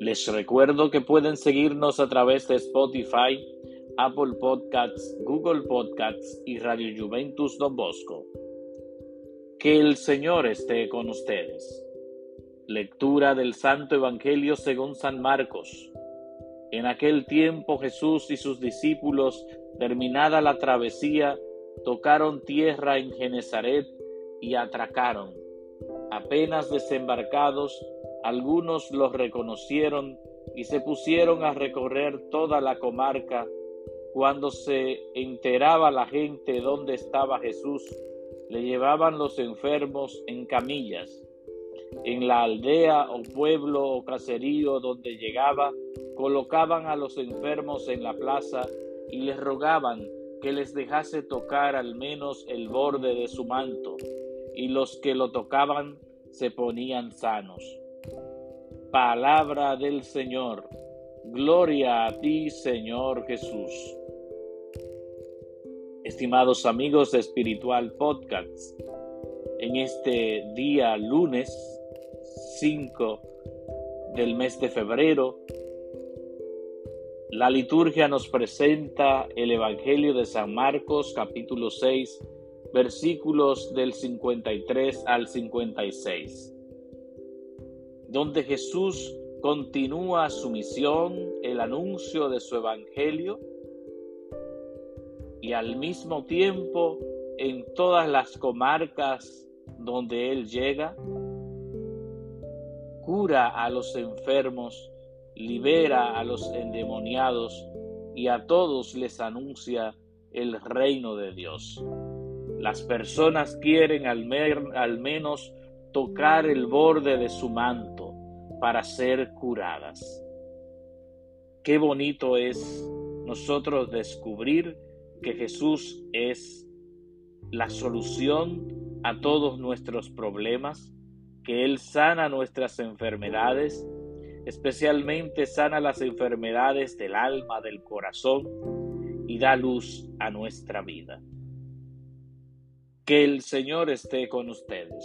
Les recuerdo que pueden seguirnos a través de Spotify, Apple Podcasts, Google Podcasts y Radio Juventus Don Bosco. Que el Señor esté con ustedes. Lectura del Santo Evangelio según San Marcos. En aquel tiempo Jesús y sus discípulos, terminada la travesía, tocaron tierra en Genezaret y atracaron. Apenas desembarcados, algunos los reconocieron y se pusieron a recorrer toda la comarca. Cuando se enteraba la gente dónde estaba Jesús, le llevaban los enfermos en camillas. En la aldea o pueblo o caserío donde llegaba, colocaban a los enfermos en la plaza y les rogaban que les dejase tocar al menos el borde de su manto, y los que lo tocaban se ponían sanos. Palabra del Señor. Gloria a ti, Señor Jesús. Estimados amigos de Espiritual Podcast, en este día lunes 5 del mes de febrero, la liturgia nos presenta el Evangelio de San Marcos capítulo 6 versículos del 53 al 56, donde Jesús continúa su misión, el anuncio de su Evangelio, y al mismo tiempo en todas las comarcas donde Él llega, cura a los enfermos, libera a los endemoniados y a todos les anuncia el reino de Dios. Las personas quieren al, al menos tocar el borde de su manto para ser curadas. Qué bonito es nosotros descubrir que Jesús es la solución a todos nuestros problemas, que Él sana nuestras enfermedades, especialmente sana las enfermedades del alma, del corazón y da luz a nuestra vida. Que el Señor esté con ustedes